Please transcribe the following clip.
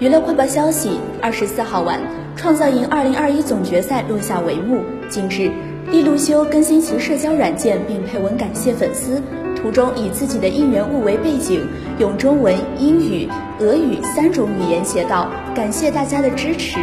娱乐快报消息二十四号晚创造营二零二一总决赛落下帷幕。近日利路修更新其社交软件并配文感谢粉丝图中以自己的应援物为背景用中文英语俄语三种语言写道感谢大家的支持。